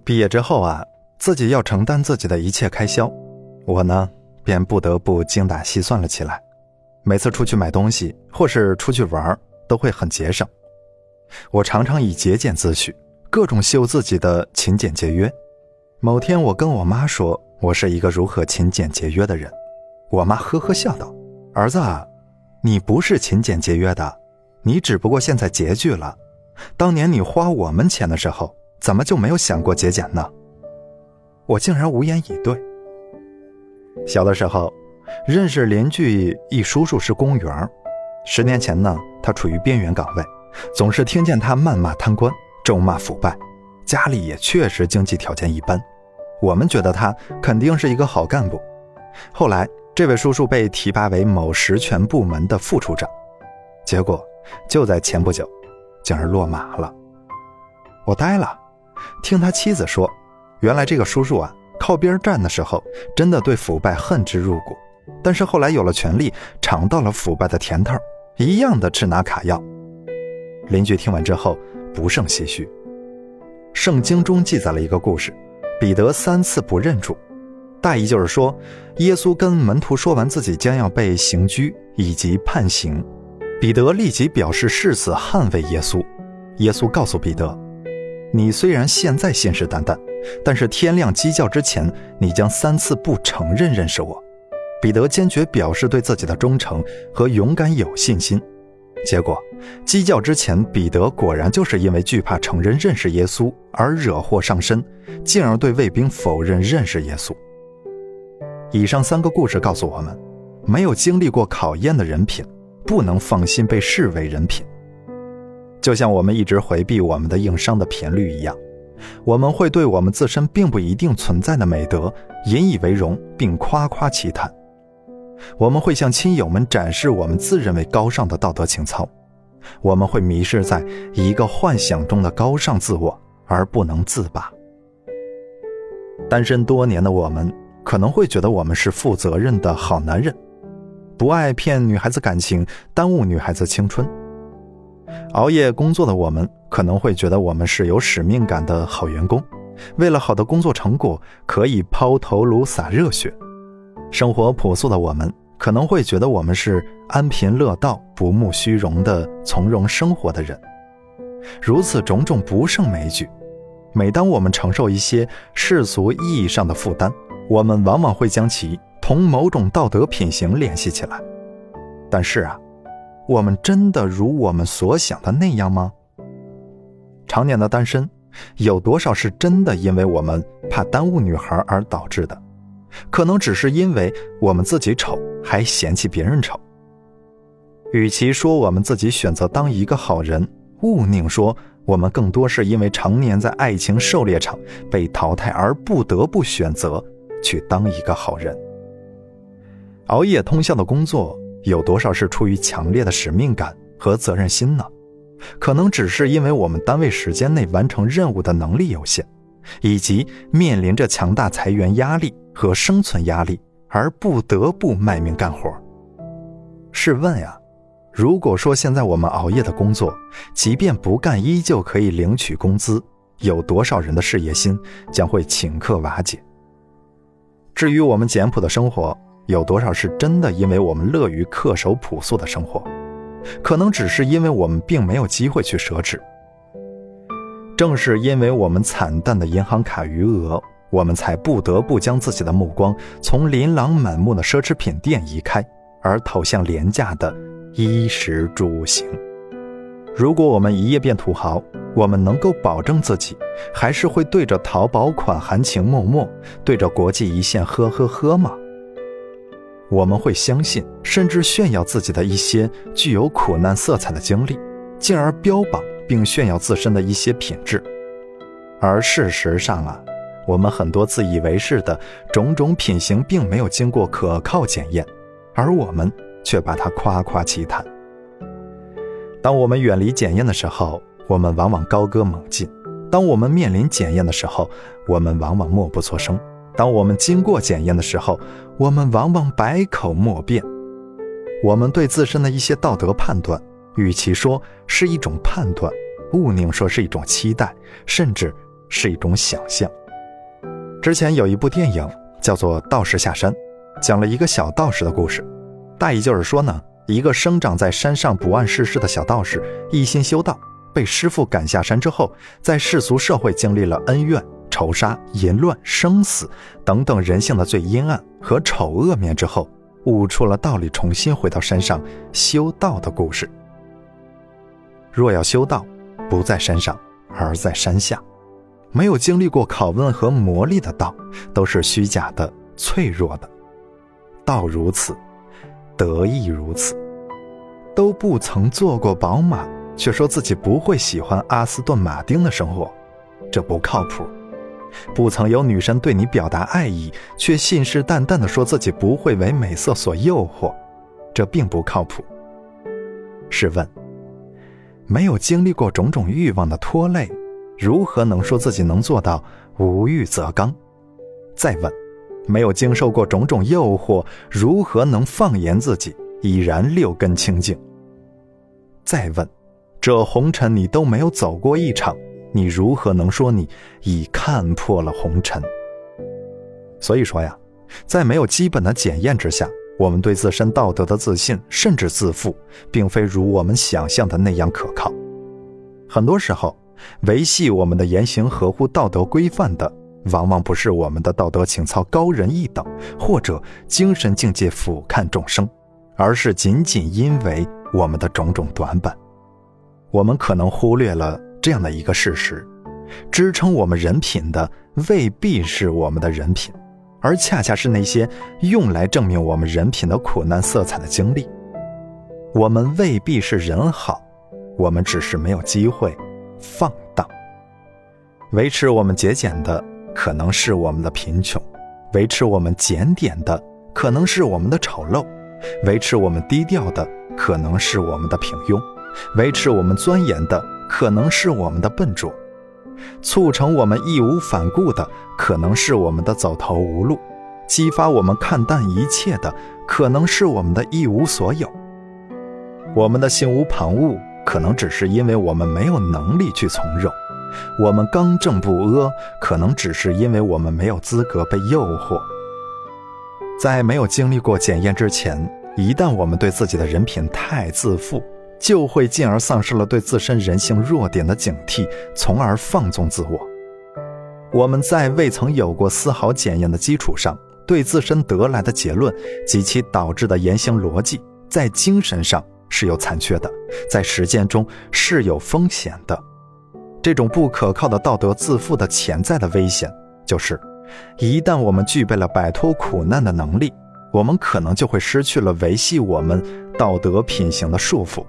毕业之后啊，自己要承担自己的一切开销，我呢便不得不精打细算了起来。每次出去买东西或是出去玩，都会很节省。我常常以节俭自诩，各种秀自己的勤俭节约。某天，我跟我妈说我是一个如何勤俭节约的人，我妈呵呵笑道：“儿子，你不是勤俭节约的，你只不过现在拮据了。当年你花我们钱的时候。”怎么就没有想过节俭呢？我竟然无言以对。小的时候，认识邻居一叔叔是公务员，十年前呢，他处于边缘岗位，总是听见他谩骂贪官，咒骂腐败，家里也确实经济条件一般。我们觉得他肯定是一个好干部。后来，这位叔叔被提拔为某实权部门的副处长，结果就在前不久，竟然落马了。我呆了。听他妻子说，原来这个叔叔啊，靠边站的时候，真的对腐败恨之入骨，但是后来有了权力，尝到了腐败的甜头，一样的吃拿卡要。邻居听完之后不胜唏嘘。圣经中记载了一个故事，彼得三次不认主，大意就是说，耶稣跟门徒说完自己将要被刑拘以及判刑，彼得立即表示誓死捍卫耶稣。耶稣告诉彼得。你虽然现在信誓旦旦，但是天亮鸡叫之前，你将三次不承认认识我。彼得坚决表示对自己的忠诚和勇敢有信心。结果，鸡叫之前，彼得果然就是因为惧怕承认认识耶稣而惹祸上身，进而对卫兵否认认识耶稣。以上三个故事告诉我们，没有经历过考验的人品，不能放心被视为人品。就像我们一直回避我们的硬伤的频率一样，我们会对我们自身并不一定存在的美德引以为荣，并夸夸其谈。我们会向亲友们展示我们自认为高尚的道德情操，我们会迷失在一个幻想中的高尚自我而不能自拔。单身多年的我们可能会觉得我们是负责任的好男人，不爱骗女孩子感情，耽误女孩子青春。熬夜工作的我们可能会觉得我们是有使命感的好员工，为了好的工作成果可以抛头颅洒热血；生活朴素的我们可能会觉得我们是安贫乐道、不慕虚荣的从容生活的人。如此种种不胜枚举。每当我们承受一些世俗意义上的负担，我们往往会将其同某种道德品行联系起来。但是啊。我们真的如我们所想的那样吗？常年的单身，有多少是真的因为我们怕耽误女孩而导致的？可能只是因为我们自己丑，还嫌弃别人丑。与其说我们自己选择当一个好人，勿宁说我们更多是因为常年在爱情狩猎场被淘汰而不得不选择去当一个好人。熬夜通宵的工作。有多少是出于强烈的使命感和责任心呢？可能只是因为我们单位时间内完成任务的能力有限，以及面临着强大裁员压力和生存压力而不得不卖命干活。试问呀，如果说现在我们熬夜的工作，即便不干依旧可以领取工资，有多少人的事业心将会顷刻瓦解？至于我们简朴的生活，有多少是真的？因为我们乐于恪守朴素的生活，可能只是因为我们并没有机会去奢侈。正是因为我们惨淡的银行卡余额，我们才不得不将自己的目光从琳琅满目的奢侈品店移开，而投向廉价的衣食住行。如果我们一夜变土豪，我们能够保证自己还是会对着淘宝款含情脉脉，对着国际一线呵呵呵吗？我们会相信，甚至炫耀自己的一些具有苦难色彩的经历，进而标榜并炫耀自身的一些品质。而事实上啊，我们很多自以为是的种种品行，并没有经过可靠检验，而我们却把它夸夸其谈。当我们远离检验的时候，我们往往高歌猛进；当我们面临检验的时候，我们往往默不作声。当我们经过检验的时候，我们往往百口莫辩。我们对自身的一些道德判断，与其说是一种判断，勿宁说是一种期待，甚至是一种想象。之前有一部电影叫做《道士下山》，讲了一个小道士的故事，大意就是说呢，一个生长在山上不谙世事的小道士，一心修道，被师傅赶下山之后，在世俗社会经历了恩怨、仇杀、淫乱、生死等等人性的最阴暗和丑恶面之后，悟出了道理，重新回到山上修道的故事。若要修道，不在山上，而在山下。没有经历过拷问和磨砺的道，都是虚假的、脆弱的。道如此，得亦如此。都不曾坐过宝马，却说自己不会喜欢阿斯顿马丁的生活，这不靠谱。不曾有女神对你表达爱意，却信誓旦旦地说自己不会为美色所诱惑，这并不靠谱。试问？没有经历过种种欲望的拖累，如何能说自己能做到无欲则刚？再问，没有经受过种种诱惑，如何能放言自己已然六根清净？再问，这红尘你都没有走过一场，你如何能说你已看破了红尘？所以说呀，在没有基本的检验之下。我们对自身道德的自信，甚至自负，并非如我们想象的那样可靠。很多时候，维系我们的言行合乎道德规范的，往往不是我们的道德情操高人一等，或者精神境界俯瞰众生，而是仅仅因为我们的种种短板。我们可能忽略了这样的一个事实：支撑我们人品的，未必是我们的人品。而恰恰是那些用来证明我们人品的苦难色彩的经历，我们未必是人好，我们只是没有机会放荡。维持我们节俭的可能是我们的贫穷，维持我们检点的可能是我们的丑陋，维持我们低调的可能是我们的平庸，维持我们钻研的可能是我们的笨拙。促成我们义无反顾的，可能是我们的走投无路；激发我们看淡一切的，可能是我们的一无所有。我们的心无旁骛，可能只是因为我们没有能力去从容；我们刚正不阿，可能只是因为我们没有资格被诱惑。在没有经历过检验之前，一旦我们对自己的人品太自负，就会进而丧失了对自身人性弱点的警惕，从而放纵自我。我们在未曾有过丝毫检验的基础上，对自身得来的结论及其导致的言行逻辑，在精神上是有残缺的，在实践中是有风险的。这种不可靠的道德自负的潜在的危险，就是，一旦我们具备了摆脱苦难的能力，我们可能就会失去了维系我们道德品行的束缚。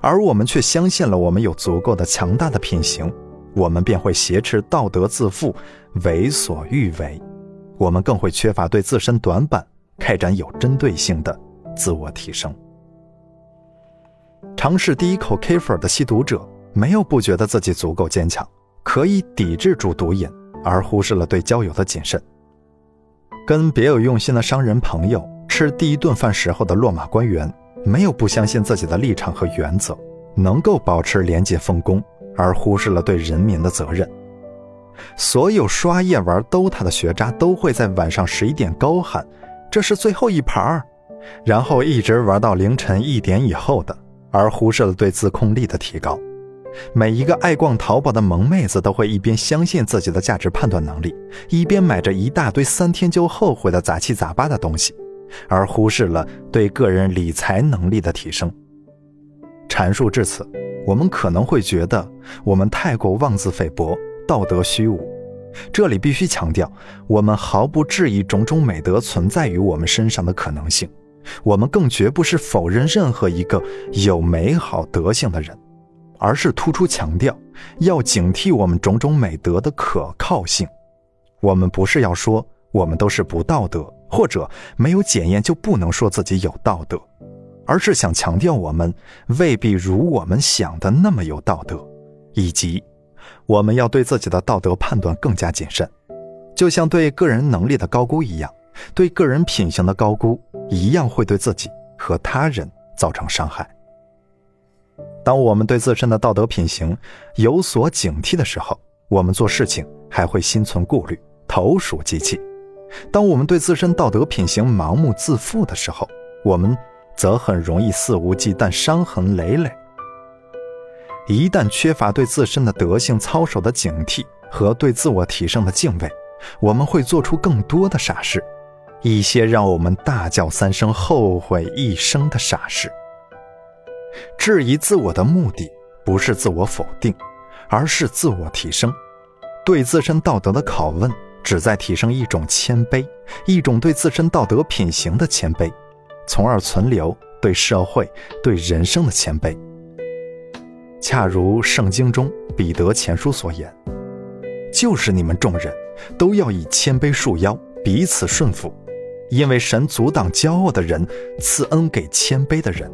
而我们却相信了我们有足够的强大的品行，我们便会挟持道德自负，为所欲为。我们更会缺乏对自身短板开展有针对性的自我提升。尝试第一口 K 粉的吸毒者，没有不觉得自己足够坚强，可以抵制住毒瘾，而忽视了对交友的谨慎。跟别有用心的商人朋友吃第一顿饭时候的落马官员。没有不相信自己的立场和原则，能够保持廉洁奉公，而忽视了对人民的责任。所有刷夜玩 DOTA 的学渣都会在晚上十一点高喊：“这是最后一盘然后一直玩到凌晨一点以后的，而忽视了对自控力的提高。每一个爱逛淘宝的萌妹子都会一边相信自己的价值判断能力，一边买着一大堆三天就后悔的杂七杂八的东西。而忽视了对个人理财能力的提升。阐述至此，我们可能会觉得我们太过妄自菲薄、道德虚无。这里必须强调，我们毫不质疑种种美德存在于我们身上的可能性，我们更绝不是否认任何一个有美好德性的人，而是突出强调要警惕我们种种美德的可靠性。我们不是要说我们都是不道德。或者没有检验就不能说自己有道德，而是想强调我们未必如我们想的那么有道德，以及我们要对自己的道德判断更加谨慎，就像对个人能力的高估一样，对个人品行的高估一样会对自己和他人造成伤害。当我们对自身的道德品行有所警惕的时候，我们做事情还会心存顾虑，投鼠忌器。当我们对自身道德品行盲目自负的时候，我们则很容易肆无忌惮，伤痕累累。一旦缺乏对自身的德性操守的警惕和对自我提升的敬畏，我们会做出更多的傻事，一些让我们大叫三声、后悔一生的傻事。质疑自我的目的不是自我否定，而是自我提升。对自身道德的拷问，旨在提升一种谦卑，一种对自身道德品行的谦卑，从而存留对社会、对人生的谦卑。恰如圣经中彼得前书所言：“就是你们众人都要以谦卑束腰，彼此顺服，因为神阻挡骄傲的人，赐恩给谦卑的人。”